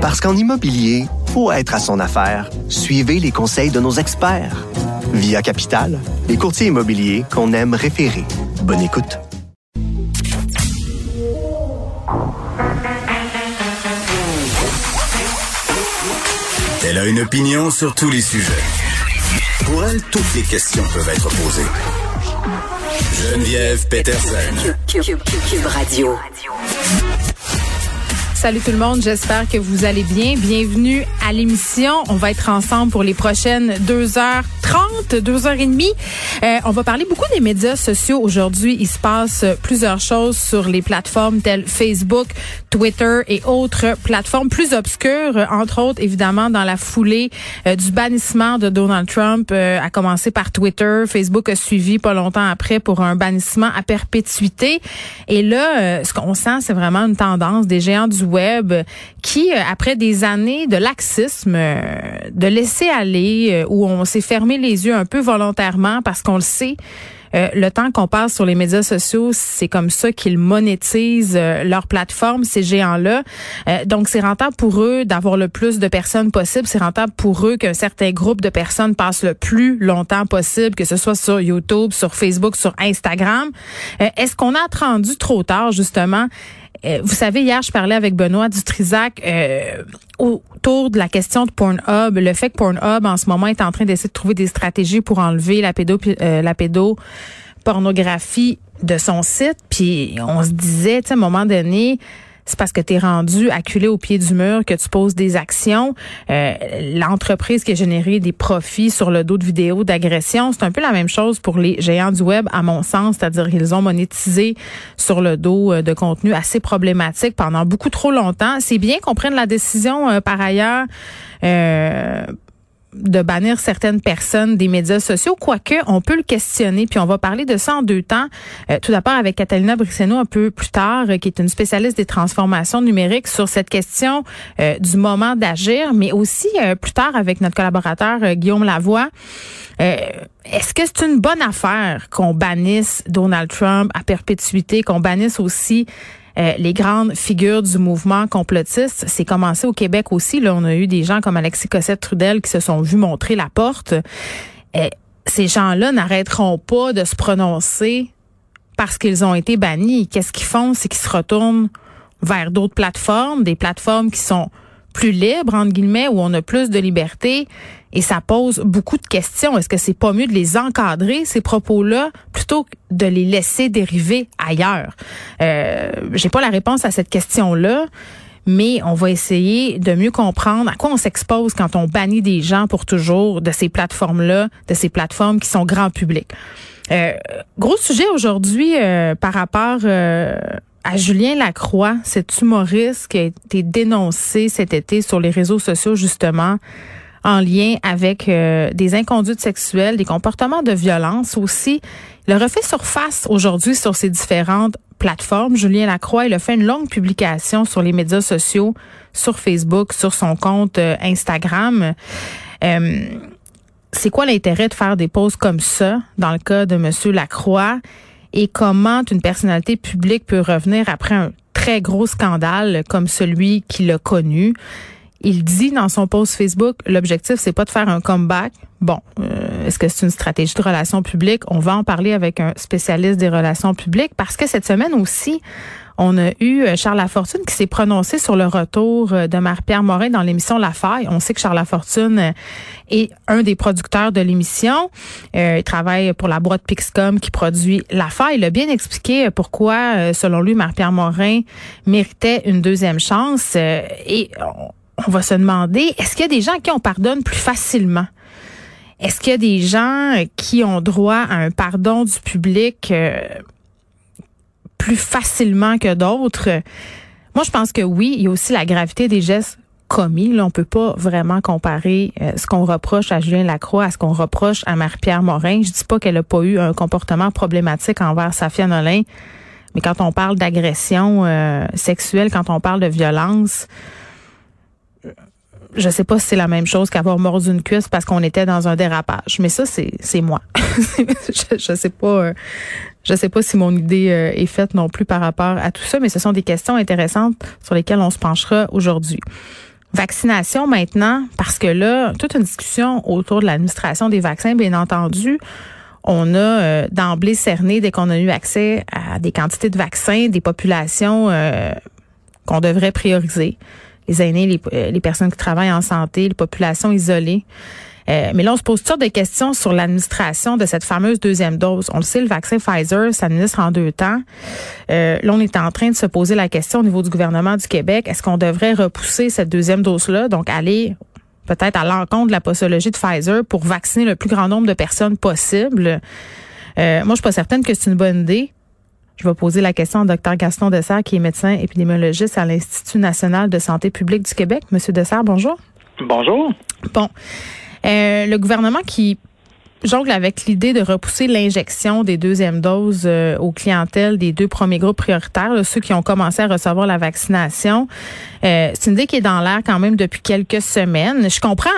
Parce qu'en immobilier, faut être à son affaire. Suivez les conseils de nos experts. Via Capital, les courtiers immobiliers qu'on aime référer. Bonne écoute. Elle a une opinion sur tous les sujets. Pour elle, toutes les questions peuvent être posées. Geneviève Peterson. Cube Radio. Salut tout le monde, j'espère que vous allez bien. Bienvenue à l'émission. On va être ensemble pour les prochaines deux heures trente, deux heures et demie. Euh, on va parler beaucoup des médias sociaux aujourd'hui. Il se passe plusieurs choses sur les plateformes telles Facebook, Twitter et autres plateformes plus obscures, entre autres évidemment dans la foulée euh, du bannissement de Donald Trump, euh, à commencer par Twitter. Facebook a suivi pas longtemps après pour un bannissement à perpétuité. Et là, ce qu'on sent, c'est vraiment une tendance des géants du web qui, après des années de laxisme, de laisser aller, où on s'est fermé les yeux un peu volontairement parce qu'on le sait. Euh, le temps qu'on passe sur les médias sociaux, c'est comme ça qu'ils monétisent euh, leur plateforme, ces géants-là. Euh, donc, c'est rentable pour eux d'avoir le plus de personnes possible. C'est rentable pour eux qu'un certain groupe de personnes passe le plus longtemps possible, que ce soit sur YouTube, sur Facebook, sur Instagram. Est-ce qu'on a attendu trop tard, justement? Euh, vous savez, hier, je parlais avec Benoît Dutrisac euh, autour de la question de Pornhub, le fait que Pornhub, en ce moment, est en train d'essayer de trouver des stratégies pour enlever la euh, la pédopornographie de son site. Puis on se disait, à un moment donné, c'est parce que tu es rendu acculé au pied du mur que tu poses des actions. Euh, L'entreprise qui a généré des profits sur le dos de vidéos d'agression, c'est un peu la même chose pour les géants du web, à mon sens, c'est-à-dire qu'ils ont monétisé sur le dos euh, de contenu assez problématique pendant beaucoup trop longtemps. C'est bien qu'on prenne la décision, euh, par ailleurs, euh, de bannir certaines personnes des médias sociaux, quoique on peut le questionner, puis on va parler de ça en deux temps. Euh, tout d'abord avec Catalina Brisseno un peu plus tard, euh, qui est une spécialiste des transformations numériques sur cette question euh, du moment d'agir, mais aussi plus tard avec notre collaborateur Guillaume Lavoie. Est-ce que c'est une bonne affaire qu'on bannisse Donald Trump à perpétuité, qu'on bannisse aussi euh, les grandes figures du mouvement complotiste. C'est commencé au Québec aussi. Là, on a eu des gens comme Alexis Cossette-Trudel qui se sont vus montrer la porte. Euh, ces gens-là n'arrêteront pas de se prononcer parce qu'ils ont été bannis. Qu'est-ce qu'ils font? C'est qu'ils se retournent vers d'autres plateformes, des plateformes qui sont plus libres, entre guillemets, où on a plus de liberté. Et ça pose beaucoup de questions. Est-ce que c'est pas mieux de les encadrer, ces propos-là, plutôt que de les laisser dériver ailleurs? Euh, J'ai pas la réponse à cette question-là. Mais on va essayer de mieux comprendre à quoi on s'expose quand on bannit des gens pour toujours de ces plateformes-là, de ces plateformes qui sont grand public. Euh, gros sujet aujourd'hui euh, par rapport euh, à Julien Lacroix, cet humoriste qui a été dénoncé cet été sur les réseaux sociaux justement en lien avec euh, des inconduites sexuelles, des comportements de violence aussi. Il a refait surface aujourd'hui sur ces différentes plateformes. Julien Lacroix, il a fait une longue publication sur les médias sociaux, sur Facebook, sur son compte euh, Instagram. Euh, c'est quoi l'intérêt de faire des pauses comme ça dans le cas de Monsieur Lacroix? Et comment une personnalité publique peut revenir après un très gros scandale comme celui qu'il a connu? Il dit dans son post Facebook, l'objectif c'est pas de faire un comeback. Bon, euh, est-ce que c'est une stratégie de relations publiques? On va en parler avec un spécialiste des relations publiques parce que cette semaine aussi, on a eu euh, Charles Lafortune qui s'est prononcé sur le retour euh, de Marie-Pierre Morin dans l'émission La Faille. On sait que Charles Lafortune est un des producteurs de l'émission. il travaille pour la boîte Pixcom qui produit La Faille. Il a bien expliqué pourquoi, selon lui, Marie-Pierre Morin méritait une deuxième chance. On va se demander, est-ce qu'il y a des gens qui on pardonne plus facilement? Est-ce qu'il y a des gens qui ont droit à un pardon du public euh, plus facilement que d'autres? Moi, je pense que oui. Il y a aussi la gravité des gestes commis. Là, on peut pas vraiment comparer euh, ce qu'on reproche à Julien Lacroix à ce qu'on reproche à Marie-Pierre Morin. Je dis pas qu'elle a pas eu un comportement problématique envers Safia Nolin, mais quand on parle d'agression euh, sexuelle, quand on parle de violence, je sais pas si c'est la même chose qu'avoir mordu une cuisse parce qu'on était dans un dérapage. Mais ça, c'est, c'est moi. je, sais pas. Euh, je sais pas si mon idée euh, est faite non plus par rapport à tout ça, mais ce sont des questions intéressantes sur lesquelles on se penchera aujourd'hui. Vaccination maintenant, parce que là, toute une discussion autour de l'administration des vaccins, bien entendu. On a euh, d'emblée cerné, dès qu'on a eu accès à des quantités de vaccins, des populations qu'on devrait prioriser. Les aînés, les, euh, les personnes qui travaillent en santé, les populations isolées. Euh, mais là, on se pose toutes sortes de questions sur l'administration de cette fameuse deuxième dose. On le sait, le vaccin Pfizer s'administre en deux temps. Euh, là, on est en train de se poser la question au niveau du gouvernement du Québec. Est-ce qu'on devrait repousser cette deuxième dose-là, donc aller peut-être à l'encontre de la posologie de Pfizer pour vacciner le plus grand nombre de personnes possible? Euh, moi, je suis pas certaine que c'est une bonne idée. Je vais poser la question au Dr Gaston Dessert, qui est médecin épidémiologiste à l'Institut national de santé publique du Québec. Monsieur Dessert, bonjour. Bonjour. Bon. Euh, le gouvernement qui jongle avec l'idée de repousser l'injection des deuxièmes doses euh, aux clientèles des deux premiers groupes prioritaires, ceux qui ont commencé à recevoir la vaccination. Euh, c'est une idée qui est dans l'air quand même depuis quelques semaines. Je comprends,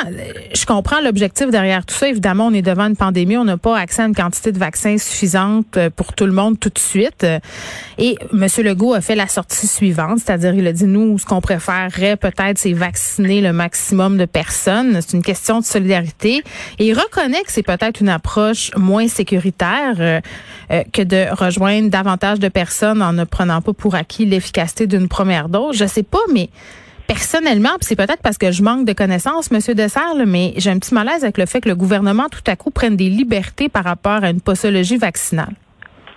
je comprends l'objectif derrière tout ça. Évidemment, on est devant une pandémie, on n'a pas accès à une quantité de vaccins suffisante euh, pour tout le monde tout de suite. Et M. Legault a fait la sortie suivante, c'est-à-dire il a dit nous, ce qu'on préférerait peut-être, c'est vacciner le maximum de personnes. C'est une question de solidarité. Et il reconnaît que c'est peut-être une approche moins sécuritaire euh, euh, que de rejoindre davantage de personnes en ne prenant pas pour acquis l'efficacité d'une première dose. Je sais pas, mais personnellement, c'est peut-être parce que je manque de connaissances, Monsieur Dessert, mais j'ai un petit malaise avec le fait que le gouvernement tout à coup prenne des libertés par rapport à une posologie vaccinale.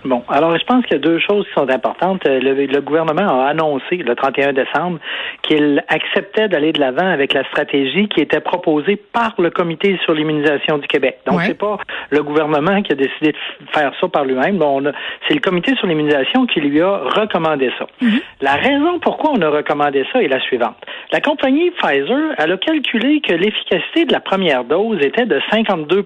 Bon, alors je pense qu'il y a deux choses qui sont importantes. Euh, le, gouvernement a annoncé le 31 décembre qu'il acceptait d'aller de l'avant avec la stratégie qui était proposée par le Comité sur l'immunisation du Québec. Donc c'est pas le gouvernement qui a décidé de faire ça par lui-même. Bon, c'est le Comité sur l'immunisation qui lui a recommandé ça. Mhm. La raison pourquoi on a recommandé ça est la suivante. La compagnie Pfizer, elle a calculé que l'efficacité de la première dose était de 52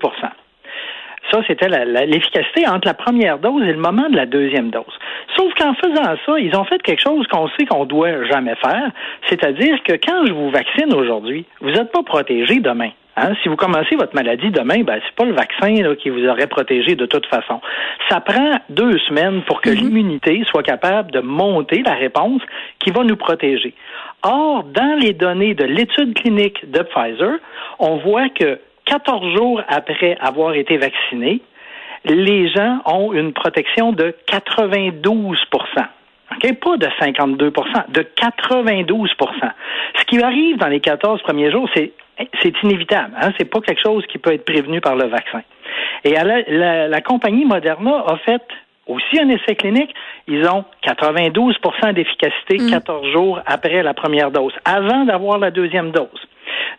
ça, c'était l'efficacité entre la première dose et le moment de la deuxième dose. Sauf qu'en faisant ça, ils ont fait quelque chose qu'on sait qu'on doit jamais faire, c'est-à-dire que quand je vous vaccine aujourd'hui, vous n'êtes pas protégé demain. Hein? Si vous commencez votre maladie demain, ben c'est pas le vaccin qui vous aurait protégé de toute façon. Ça prend deux semaines pour que mm-hmm. l'immunité soit capable de monter la réponse qui va nous protéger. Or, dans les données de l'étude clinique de Pfizer, on voit que 14 jours après avoir été vaccinés, les gens ont une protection de 92% Pas de 52% de 92% Ce qui arrive dans les 14 premiers jours, c'est c'est inévitable. Hein? C'est pas quelque chose qui peut être prévenu par le vaccin. Et la, compagnie Moderna a fait aussi un essai clinique. Ils ont 92% d'efficacité 14 mm. jours après la première dose, avant d'avoir la deuxième dose.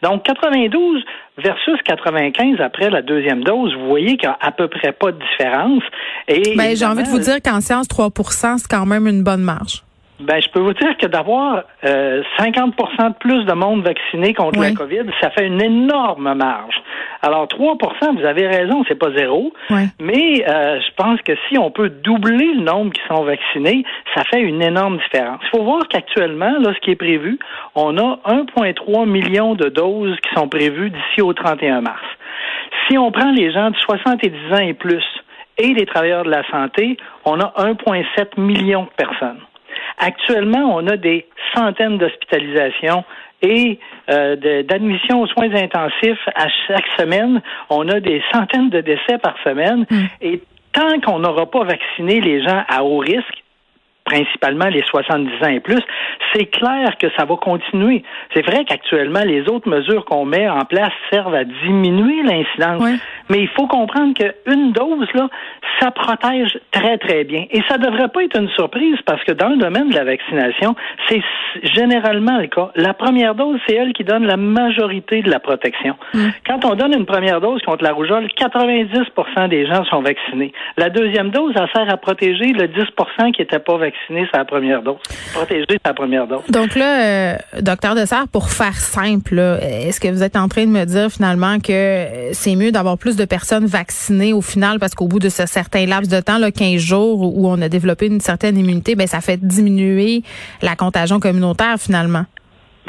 Donc, 92 versus 95 après la deuxième dose, vous voyez qu'il n'y a à peu près pas de différence. Et ben, j'ai envie de vous dire qu'en science, 3 c'est quand même une bonne marge. Ben, je peux vous dire que d'avoir 50% euh, de plus de monde vacciné contre la COVID, ça fait une énorme marge. Alors 3% vous avez raison, c'est pas zéro, mais euh, je pense que si on peut doubler le nombre qui sont vaccinés, ça fait une énorme différence. Il faut voir qu'actuellement, là, ce qui est prévu, on a 1,3 million de doses qui sont prévues d'ici au 31 mars. Si on prend les gens de 70 ans et plus et les travailleurs de la santé, on a 1,7 million de personnes. Actuellement, on a des centaines d'hospitalisations et euh, d'admissions aux soins intensifs à chaque semaine. On a des centaines de décès par semaine. Hmm. Et tant qu'on n'aura pas vacciné les gens à haut risque, principalement les 70 ans et plus, c'est clair que ça va continuer. C'est vrai qu'actuellement, les autres mesures qu'on met en place servent à diminuer l'incidence. Mais il faut comprendre qu'une dose, là, ça protège très, très bien. Et ça ne devrait pas être une surprise parce que dans le domaine de la vaccination, c'est généralement le cas. La première dose, c'est elle qui donne la majorité de la protection. Mm. Quand on donne une première dose contre la rougeole, 90% des gens sont vaccinés. La deuxième dose, ça sert à protéger le 10% qui n'était pas vacciné sa première dose. Protéger sa première dose. Donc là, euh, docteur Dessert, pour faire simple, est-ce que vous êtes en train de me dire finalement que euh, c'est mieux d'avoir plus de personnes vaccinées au final parce qu'au bout de ce certain laps de temps, là, 15 jours où on a développé une certaine immunité, ben ça fait diminuer la contagion communautaire finalement?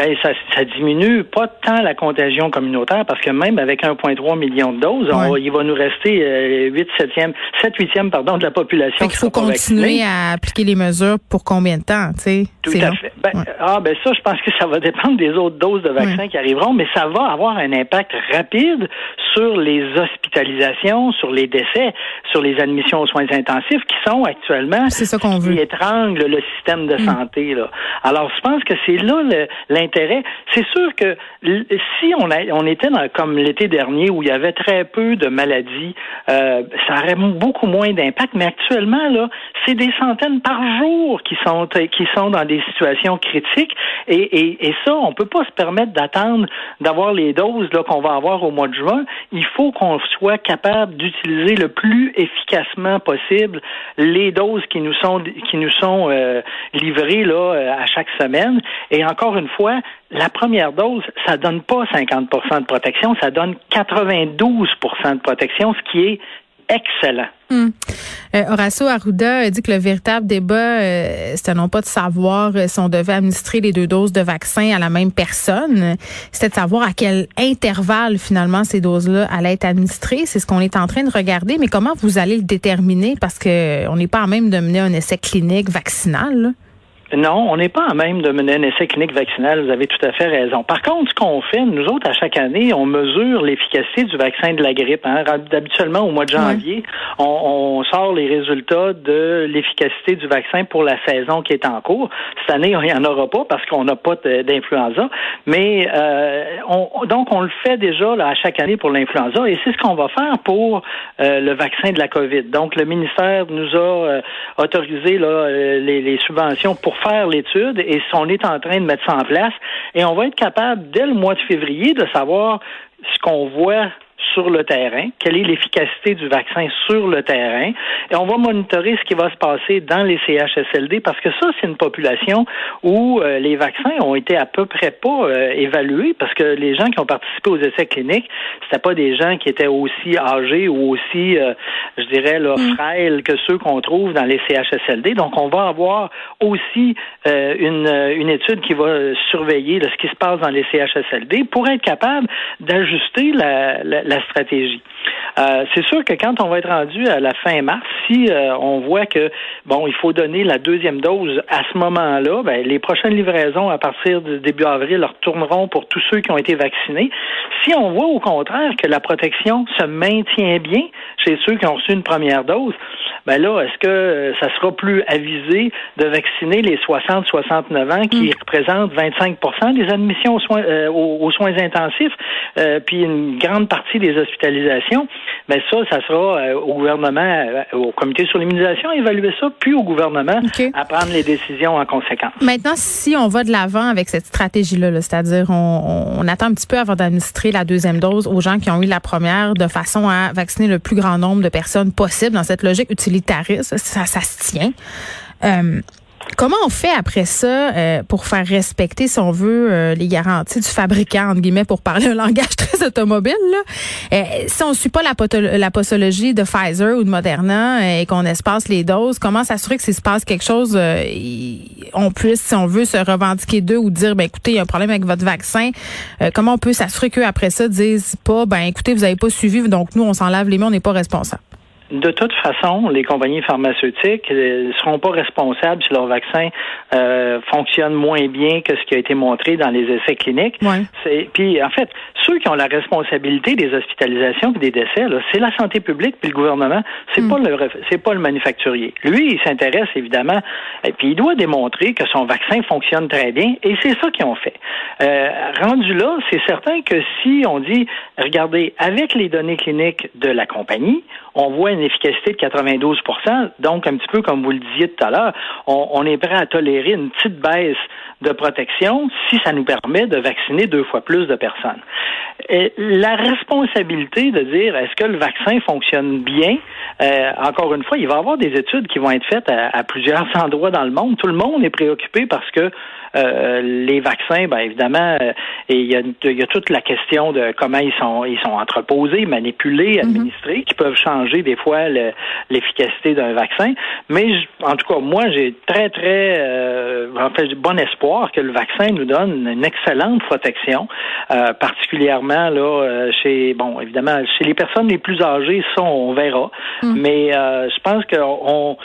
Ben ça, ça diminue pas tant la contagion communautaire parce que même avec 1,3 million de doses, il va nous rester 8 7e, 7 8e pardon de la population. Il faut continuer à appliquer les mesures pour combien de temps, tu sais? Tout à fait. Ben, Ah ben ça, je pense que ça va dépendre des autres doses de vaccins qui arriveront, mais ça va avoir un impact rapide sur les hospitalisations, sur les décès, sur les admissions aux soins intensifs qui sont actuellement c'est ça qu'on veut. qui étranglent le système de mm. santé. Là. Alors, je pense que c'est là l'intérêt. C'est sûr que si on, a, on était dans, comme l'été dernier où il y avait très peu de maladies, euh, ça aurait beaucoup moins d'impact. Mais actuellement, là, c'est des centaines par jour qui sont qui sont dans des situations critiques. Et, et, et ça, on peut pas se permettre d'attendre d'avoir les doses là qu'on va avoir au mois de juin. Il faut qu'on soit capable d'utiliser le plus efficacement possible les doses qui nous sont qui nous sont euh, livrées là euh, à chaque semaine. Et encore une fois, la première dose, ça donne pas 50% de protection, ça donne 92% de protection, ce qui est excellent. Hmm. Euh, Horacio Arruda dit que le véritable débat, euh, c'était non pas de savoir euh, si on devait administrer les deux doses de vaccin à la même personne, c'était de savoir à quel intervalle finalement ces doses-là allaient être administrées. C'est ce qu'on est en train de regarder, mais comment vous allez le déterminer? Parce que on n'est pas à même de mener un essai clinique vaccinal. Non, on n'est pas à même de mener un essai clinique vaccinal. Vous avez tout à fait raison. Par contre, ce qu'on fait, nous autres, à chaque année, on mesure l'efficacité du vaccin de la grippe. Hein. Habituellement, au mois de janvier, on, sort les résultats de l'efficacité du vaccin pour la saison qui est en cours. Cette année, il n'y en aura pas parce qu'on n'a pas d'influenza. Mais euh, on, donc, on le fait déjà là, à chaque année pour l'influenza et c'est ce qu'on va faire pour euh, le vaccin de la COVID. Donc, le ministère nous a euh, autorisé là, les, les subventions pour faire l'étude et on est en train de mettre ça en place. Et on va être capable dès le mois de février de savoir ce qu'on voit sur le terrain, quelle est l'efficacité du vaccin sur le terrain, et on va monitorer ce qui va se passer dans les CHSLD parce que ça, c'est une population où euh, les vaccins ont été à peu près pas euh, évalués parce que les gens qui ont participé aux essais cliniques, c'était pas des gens qui étaient aussi âgés ou aussi, euh, je dirais, là, mm. frêles que ceux qu'on trouve dans les CHSLD. Donc, on va avoir aussi une, une étude qui va surveiller ce qui se passe dans les CHSLD pour être capable d'ajuster la, la la stratégie. Euh, c'est sûr que quand on va être rendu à la fin mars, si euh, on voit que bon, il faut donner la deuxième dose à ce moment-là, ben, les prochaines livraisons à partir du début avril retourneront pour tous ceux qui ont été vaccinés. Si on voit au contraire que la protection se maintient bien chez ceux qui ont reçu une première dose, ben là, est-ce que euh, ça sera plus avisé de vacciner les 60-69 ans qui mm. représentent 25% des admissions aux soins, aux, soins intensifs, puis une grande partie des hospitalisations? Mais ben ça, ça sera euh, au gouvernement, euh, au comité sur l'immunisation à évaluer ça, puis au gouvernement à prendre les décisions en conséquence. Maintenant, si on va de l'avant avec cette stratégie-là, -là, cest à dire on, on, attend un petit peu avant d'administrer la deuxième dose aux gens qui ont eu la première, de façon à vacciner le plus grand nombre de personnes possible dans cette logique utilitariste, ça, ça se tient. Euh, Comment on fait après ça euh, pour faire respecter, si on veut, euh, les garanties du fabricant, entre guillemets, pour parler un langage très automobile? Là? Euh, si on ne suit pas la, la de Pfizer ou de Moderna et qu'on espace les doses, comment s'assurer que s'il se passe quelque chose, on puisse, si on veut, se revendiquer d'eux ou dire, ben écoutez, il y a un problème avec votre vaccin. comment on peut s'assurer qu'eux, après ça, disent pas, ben écoutez, vous n'avez pas suivi, donc nous, on s'en lave les mains, on n'est pas responsable? De toute façon, les compagnies pharmaceutiques ne euh, seront pas responsables si leur vaccin euh, fonctionne moins bien que ce qui a été montré dans les essais cliniques. Ouais. Puis, en fait, ceux qui ont la responsabilité des hospitalisations et des décès, c'est la santé publique puis le gouvernement. C'est mm. pas le c'est pas le manufacturier. Lui, il s'intéresse évidemment et puis il doit démontrer que son vaccin fonctionne très bien et c'est ça qu'ils ont fait. Euh, rendu là, c'est certain que si on dit, regardez, avec les données cliniques de la compagnie, on voit une efficacité de 92% donc un petit peu comme vous le disiez tout à l'heure, on, est prêt à tolérer une petite baisse de protection si ça nous permet de vacciner deux fois plus de personnes. la responsabilité de dire est-ce que le vaccin fonctionne bien, euh, encore une fois, il va y avoir des études qui vont être faites à, plusieurs endroits dans le monde. Tout le monde est préoccupé parce que euh, les vaccins, ben évidemment, euh, il, y a, il y, a, toute la question de comment ils sont ils sont entreposés, manipulés, mhm. administrés, qui peuvent changer des fois l'efficacité d'un vaccin. Mais en tout cas, moi, j'ai très très euh, en fait bon espoir que le vaccin nous donne une excellente protection, euh, particulièrement là chez bon évidemment chez les personnes les plus âgées, ça on verra. Mhm. Mais je pense que on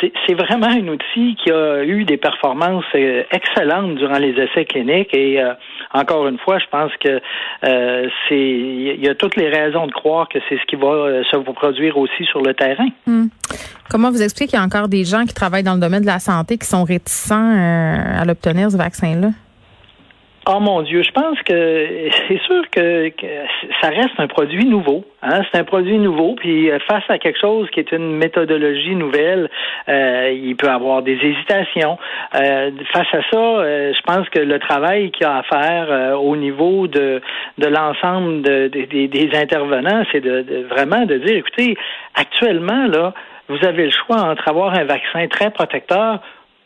c'est vraiment un outil qui a eu des performances excellentes durant les essais cliniques et encore une fois, je pense que euh, c'est il y a toutes les raisons de croire que c'est ce qui va euh, se produire aussi sur le terrain. Hmm. Comment vous expliquez qu'il y a encore des gens qui travaillent dans le domaine de la santé qui sont réticents euh, à l'obtenir ce vaccin-là? Oh mon Dieu, je pense que c'est sûr que, ça reste un produit nouveau. Hein? C'est un produit nouveau, puis euh, face à quelque chose qui est une méthodologie nouvelle, euh, il peut avoir des hésitations. Euh, face à ça, euh, je pense que le travail qu'il y a à faire au niveau de, de l'ensemble de, des intervenants, c'est de, vraiment de dire, écoutez, actuellement là, vous avez le choix entre avoir un vaccin très protecteur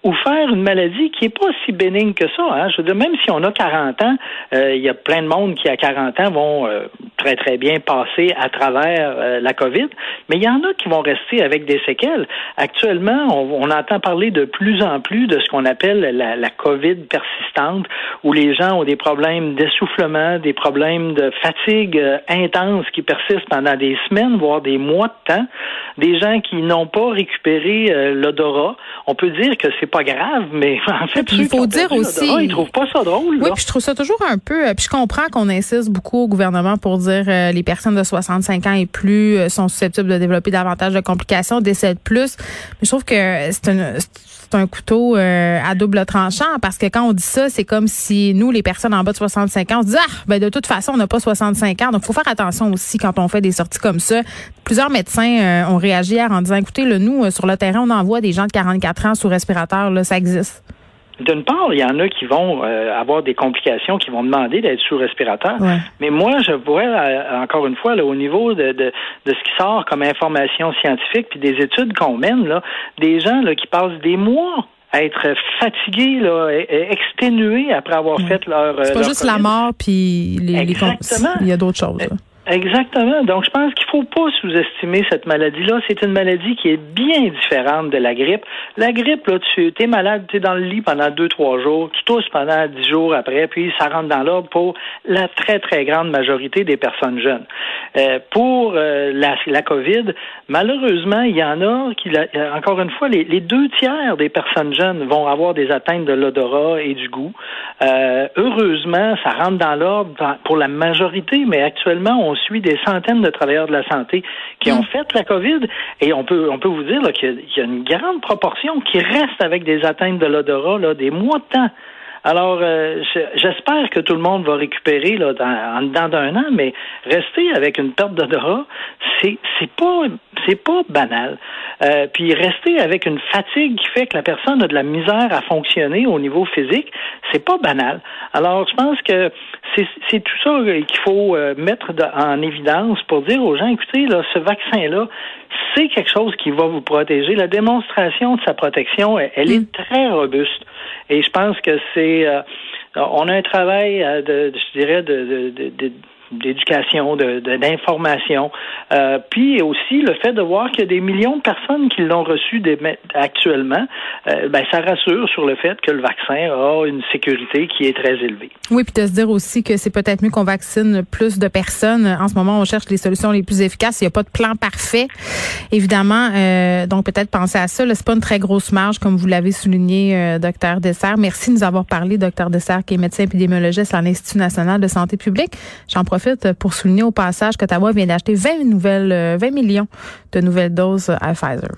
ou faire une maladie qui est pas si bénigne que ça. Hein. Je veux dire, même si on a 40 ans, euh, il y a plein de monde qui, à 40 ans, vont euh, très, très bien passer à travers euh, la COVID, mais il y en a qui vont rester avec des séquelles. Actuellement, on, entend parler de plus en plus de ce qu'on appelle la, la, COVID persistante, où les gens ont des problèmes d'essoufflement, des problèmes de fatigue intense qui persistent pendant des semaines, voire des mois de temps, des gens qui n'ont pas récupéré l'odorat. On peut dire que c'est pas grave, mais en fait, il faut dire aussi, ils trouvent pas ça drôle. Oui, puis je trouve ça toujours un peu. Euh, puis je comprends qu'on insiste beaucoup au gouvernement pour dire euh, les personnes de 65 ans et plus euh, sont susceptibles de développer davantage de complications, décèdent plus. Mais je trouve que c'est un c'est un couteau à double tranchant parce que quand on dit ça, c'est comme si nous, les personnes en bas de 65 ans, on se ah ben de toute façon on n'a pas 65 ans, donc faut faire attention aussi quand on fait des sorties comme ça. Plusieurs médecins ont réagi hier en disant écoutez, le nous sur le terrain on envoie des gens de 44 ans sous respirateur ça existe? D'une part, il y en a qui vont euh, avoir des complications, qui vont demander d'être sous respirateur. Mais moi, je vois euh, encore une fois au niveau de, de, ce qui sort comme information scientifique, puis des études qu'on mène, là, des gens là, qui passent des mois à être fatigués, là, exténués après avoir fait leur. C'est pas juste la mort, puis les, Exactement. il y a d'autres choses. Exactement. Donc, je pense qu'il faut pas sous-estimer cette maladie-là. C'est une maladie qui est bien différente de la grippe. La grippe, là, tu es malade, tu es dans le lit pendant deux, trois jours, tu tousses pendant dix jours après, puis ça rentre dans l'ordre pour la très, très grande majorité des personnes jeunes. Euh, pour euh, la, la COVID, malheureusement, il y en a qui, encore une fois, les, les, deux tiers des personnes jeunes vont avoir des atteintes de l'odorat et du goût. Euh, heureusement, ça rentre dans l'ordre pour la majorité, mais actuellement, on suit des centaines de travailleurs de la santé qui ont mm. fait la COVID et on peut, on peut vous dire qu'il y, a une grande proportion qui reste avec des atteintes de l'odorat des mois de temps. Alors, euh, j'espère que tout le monde va récupérer là, dans, en dedans d'un an, mais rester avec une perte d'odorat, c'est c'est pas c'est pas banal. Euh, puis rester avec une fatigue qui fait que la personne a de la misère à fonctionner au niveau physique, c'est pas banal. Alors, je pense que c'est tout ça qu'il faut euh, mettre en évidence pour dire aux gens, écoutez, là, ce vaccin-là, c'est quelque chose qui va vous protéger. La démonstration de sa protection, elle, est mm. très robuste. Et je pense que c'est... Euh, on a un travail, euh, de, je dirais, de, de, de d'éducation, de, d'information, euh, puis aussi le fait de voir qu'il y a des millions de personnes qui l'ont reçu actuellement, euh, ben ça rassure sur le fait que le vaccin a une sécurité qui est très élevée. Oui, puis de se dire aussi que c'est peut-être mieux qu'on vaccine plus de personnes. En ce moment, on cherche les solutions les plus efficaces. Il n'y a pas de plan parfait, évidemment. Euh, donc peut-être penser à ça. C'est pas une très grosse marge, comme vous l'avez souligné, euh, docteur Dessert. Merci de nous avoir parlé, docteur Dessert, qui est médecin épidémiologiste à l'Institut national de santé publique. J'en pour souligner au passage qu'Ottawa vient d'acheter 20 nouvelles, 20 euh, millions de nouvelles doses à Pfizer.